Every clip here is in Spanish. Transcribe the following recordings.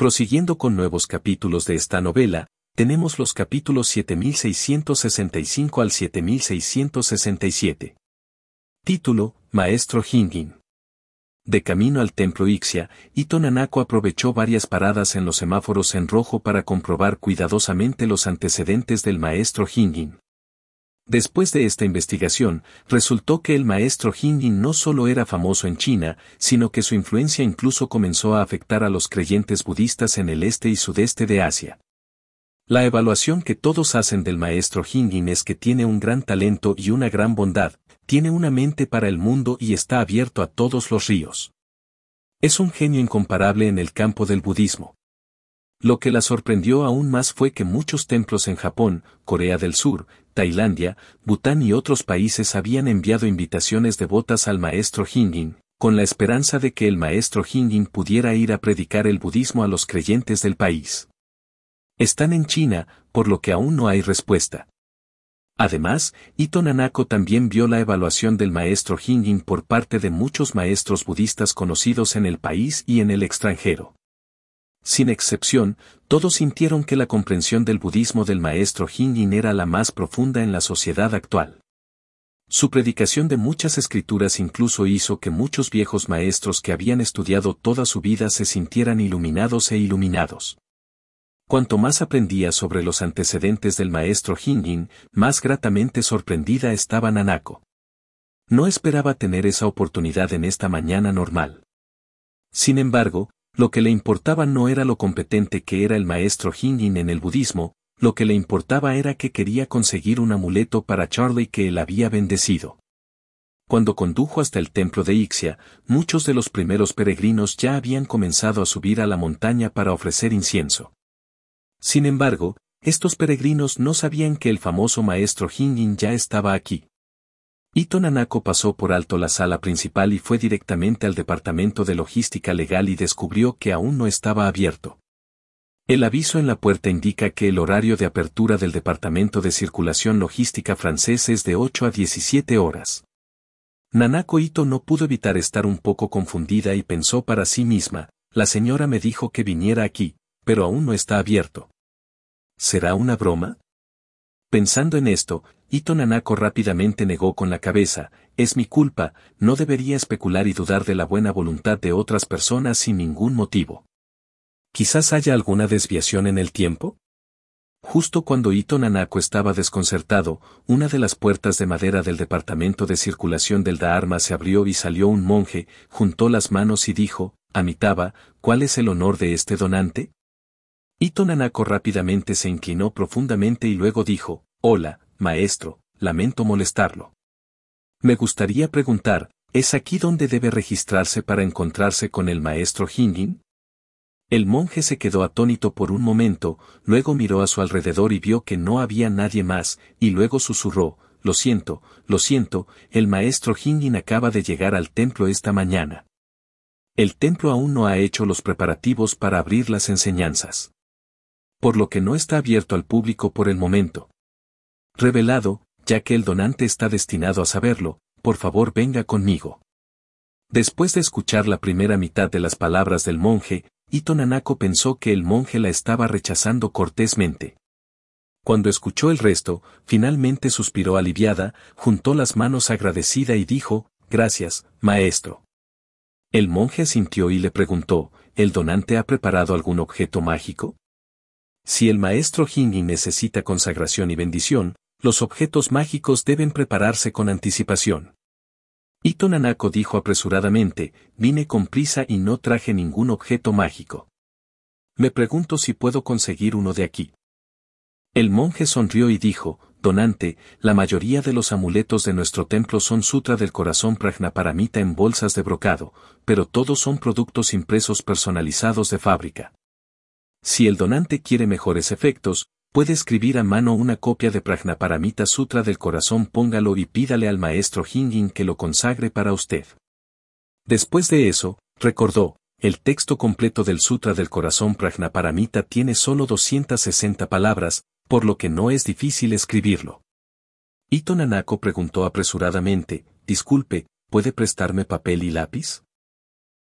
Prosiguiendo con nuevos capítulos de esta novela, tenemos los capítulos 7665 al 7667. Título, Maestro Hingin. De camino al templo Ixia, Ito Nanako aprovechó varias paradas en los semáforos en rojo para comprobar cuidadosamente los antecedentes del maestro Hingin. Después de esta investigación, resultó que el maestro Hingin no solo era famoso en China, sino que su influencia incluso comenzó a afectar a los creyentes budistas en el este y sudeste de Asia. La evaluación que todos hacen del maestro Hingin es que tiene un gran talento y una gran bondad, tiene una mente para el mundo y está abierto a todos los ríos. Es un genio incomparable en el campo del budismo. Lo que la sorprendió aún más fue que muchos templos en Japón, Corea del Sur, Tailandia, Bután y otros países habían enviado invitaciones devotas al maestro Hingin, con la esperanza de que el maestro Hingin pudiera ir a predicar el budismo a los creyentes del país. Están en China, por lo que aún no hay respuesta. Además, Ito Nanako también vio la evaluación del maestro Hingin por parte de muchos maestros budistas conocidos en el país y en el extranjero. Sin excepción, todos sintieron que la comprensión del budismo del maestro Hingin era la más profunda en la sociedad actual. Su predicación de muchas escrituras incluso hizo que muchos viejos maestros que habían estudiado toda su vida se sintieran iluminados e iluminados. Cuanto más aprendía sobre los antecedentes del maestro Hingin, más gratamente sorprendida estaba Nanako. No esperaba tener esa oportunidad en esta mañana normal. Sin embargo, lo que le importaba no era lo competente que era el maestro Hingin en el budismo, lo que le importaba era que quería conseguir un amuleto para Charlie que él había bendecido. Cuando condujo hasta el templo de Ixia, muchos de los primeros peregrinos ya habían comenzado a subir a la montaña para ofrecer incienso. Sin embargo, estos peregrinos no sabían que el famoso maestro Hingin ya estaba aquí. Ito Nanako pasó por alto la sala principal y fue directamente al departamento de logística legal y descubrió que aún no estaba abierto. El aviso en la puerta indica que el horario de apertura del departamento de circulación logística francés es de 8 a 17 horas. Nanako Ito no pudo evitar estar un poco confundida y pensó para sí misma, la señora me dijo que viniera aquí, pero aún no está abierto. ¿Será una broma? Pensando en esto, Ito Nanako rápidamente negó con la cabeza, es mi culpa, no debería especular y dudar de la buena voluntad de otras personas sin ningún motivo. ¿Quizás haya alguna desviación en el tiempo? Justo cuando Ito Nanako estaba desconcertado, una de las puertas de madera del departamento de circulación del Dharma se abrió y salió un monje, juntó las manos y dijo, Amitaba, ¿cuál es el honor de este donante? Ito Nanako rápidamente se inclinó profundamente y luego dijo, Hola, maestro, lamento molestarlo. Me gustaría preguntar, ¿es aquí donde debe registrarse para encontrarse con el maestro Hingin? El monje se quedó atónito por un momento, luego miró a su alrededor y vio que no había nadie más, y luego susurró, Lo siento, lo siento, el maestro Hingin acaba de llegar al templo esta mañana. El templo aún no ha hecho los preparativos para abrir las enseñanzas por lo que no está abierto al público por el momento. Revelado, ya que el donante está destinado a saberlo, por favor venga conmigo. Después de escuchar la primera mitad de las palabras del monje, Ito Nanako pensó que el monje la estaba rechazando cortésmente. Cuando escuchó el resto, finalmente suspiró aliviada, juntó las manos agradecida y dijo, Gracias, maestro. El monje sintió y le preguntó, ¿el donante ha preparado algún objeto mágico? Si el maestro Hingin necesita consagración y bendición, los objetos mágicos deben prepararse con anticipación. Ito Nanako dijo apresuradamente, vine con prisa y no traje ningún objeto mágico. Me pregunto si puedo conseguir uno de aquí. El monje sonrió y dijo, Donante, la mayoría de los amuletos de nuestro templo son sutra del corazón prajnaparamita en bolsas de brocado, pero todos son productos impresos personalizados de fábrica. Si el donante quiere mejores efectos, puede escribir a mano una copia de Prajnaparamita Sutra del corazón, póngalo y pídale al maestro Hingin que lo consagre para usted. Después de eso, recordó, el texto completo del Sutra del corazón Prajnaparamita tiene solo 260 palabras, por lo que no es difícil escribirlo. Ito Nanako preguntó apresuradamente, disculpe, ¿puede prestarme papel y lápiz?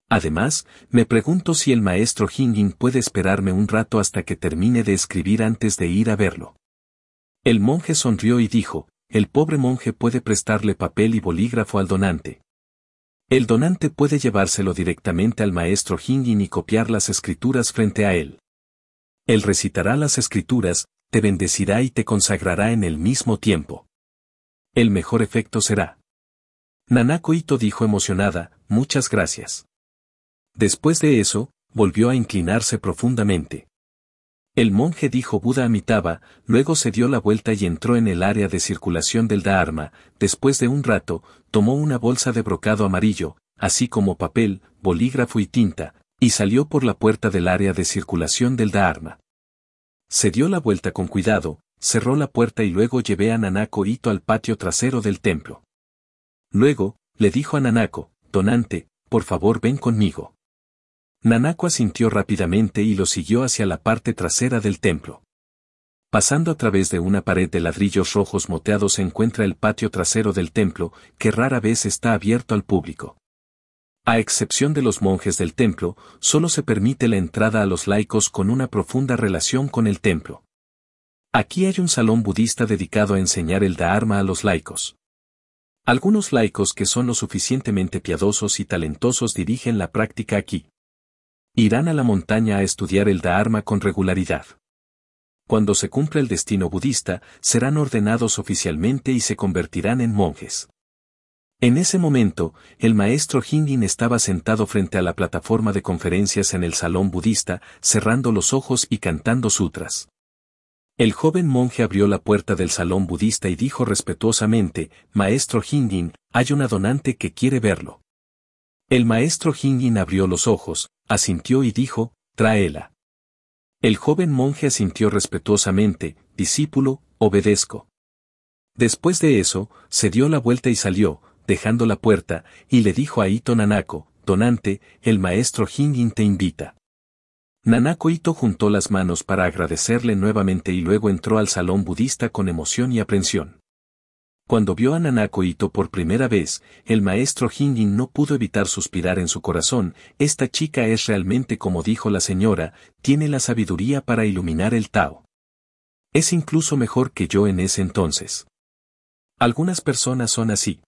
Además, me pregunto si el maestro Hingin puede esperarme un rato hasta que termine de escribir antes de ir a verlo. El monje sonrió y dijo, el pobre monje puede prestarle papel y bolígrafo al donante. El donante puede llevárselo directamente al maestro Hingin y copiar las escrituras frente a él. Él recitará las escrituras, te bendecirá y te consagrará en el mismo tiempo. El mejor efecto será. Nanako Ito dijo emocionada, muchas gracias. Después de eso, volvió a inclinarse profundamente. El monje dijo Buda Amitabha, luego se dio la vuelta y entró en el área de circulación del Dharma, después de un rato, tomó una bolsa de brocado amarillo, así como papel, bolígrafo y tinta, y salió por la puerta del área de circulación del Dharma. Se dio la vuelta con cuidado, cerró la puerta y luego llevé a Nanako Ito al patio trasero del templo. Luego, le dijo a Nanako, Donante, por favor ven conmigo. Nanako asintió rápidamente y lo siguió hacia la parte trasera del templo. Pasando a través de una pared de ladrillos rojos moteados se encuentra el patio trasero del templo, que rara vez está abierto al público. A excepción de los monjes del templo, solo se permite la entrada a los laicos con una profunda relación con el templo. Aquí hay un salón budista dedicado a enseñar el Dharma a los laicos. Algunos laicos que son lo suficientemente piadosos y talentosos dirigen la práctica aquí. Irán a la montaña a estudiar el Dharma con regularidad. Cuando se cumpla el destino budista, serán ordenados oficialmente y se convertirán en monjes. En ese momento, el maestro Hingin estaba sentado frente a la plataforma de conferencias en el salón budista, cerrando los ojos y cantando sutras. El joven monje abrió la puerta del salón budista y dijo respetuosamente, Maestro Hingin, hay una donante que quiere verlo. El maestro Hingin abrió los ojos, asintió y dijo, tráela. El joven monje asintió respetuosamente, discípulo, obedezco. Después de eso, se dio la vuelta y salió, dejando la puerta, y le dijo a Ito Nanako, donante, el maestro Hingin te invita. Nanako Ito juntó las manos para agradecerle nuevamente y luego entró al salón budista con emoción y aprensión. Cuando vio a Nanako Ito por primera vez, el maestro Hingin no pudo evitar suspirar en su corazón, esta chica es realmente como dijo la señora, tiene la sabiduría para iluminar el Tao. Es incluso mejor que yo en ese entonces. Algunas personas son así.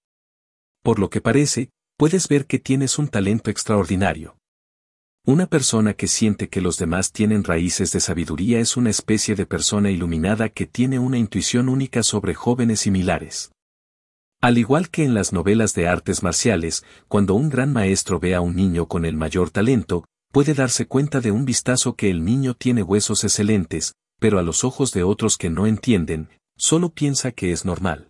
Por lo que parece, puedes ver que tienes un talento extraordinario. Una persona que siente que los demás tienen raíces de sabiduría es una especie de persona iluminada que tiene una intuición única sobre jóvenes similares. Al igual que en las novelas de artes marciales, cuando un gran maestro ve a un niño con el mayor talento, puede darse cuenta de un vistazo que el niño tiene huesos excelentes, pero a los ojos de otros que no entienden, solo piensa que es normal.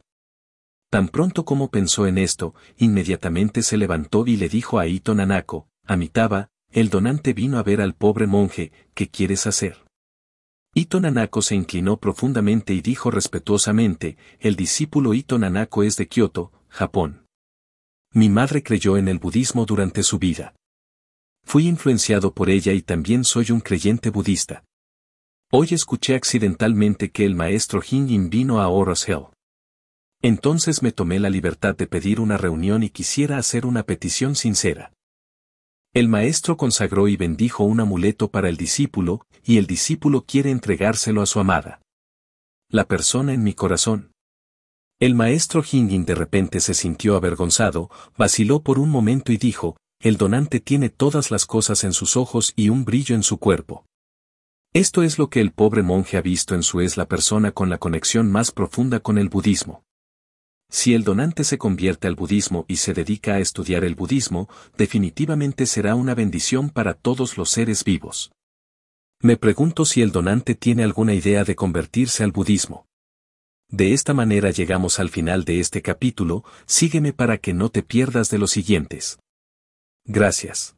Tan pronto como pensó en esto, inmediatamente se levantó y le dijo a Ito Nanako, Amitaba, el donante vino a ver al pobre monje, ¿qué quieres hacer? Ito Nanako se inclinó profundamente y dijo respetuosamente, el discípulo Ito Nanako es de Kioto, Japón. Mi madre creyó en el budismo durante su vida. Fui influenciado por ella y también soy un creyente budista. Hoy escuché accidentalmente que el maestro Hingin vino a Oros Hill. Entonces me tomé la libertad de pedir una reunión y quisiera hacer una petición sincera. El maestro consagró y bendijo un amuleto para el discípulo, y el discípulo quiere entregárselo a su amada. La persona en mi corazón. El maestro Hingin de repente se sintió avergonzado, vaciló por un momento y dijo, el donante tiene todas las cosas en sus ojos y un brillo en su cuerpo. Esto es lo que el pobre monje ha visto en su es la persona con la conexión más profunda con el budismo. Si el donante se convierte al budismo y se dedica a estudiar el budismo, definitivamente será una bendición para todos los seres vivos. Me pregunto si el donante tiene alguna idea de convertirse al budismo. De esta manera llegamos al final de este capítulo, sígueme para que no te pierdas de los siguientes. Gracias.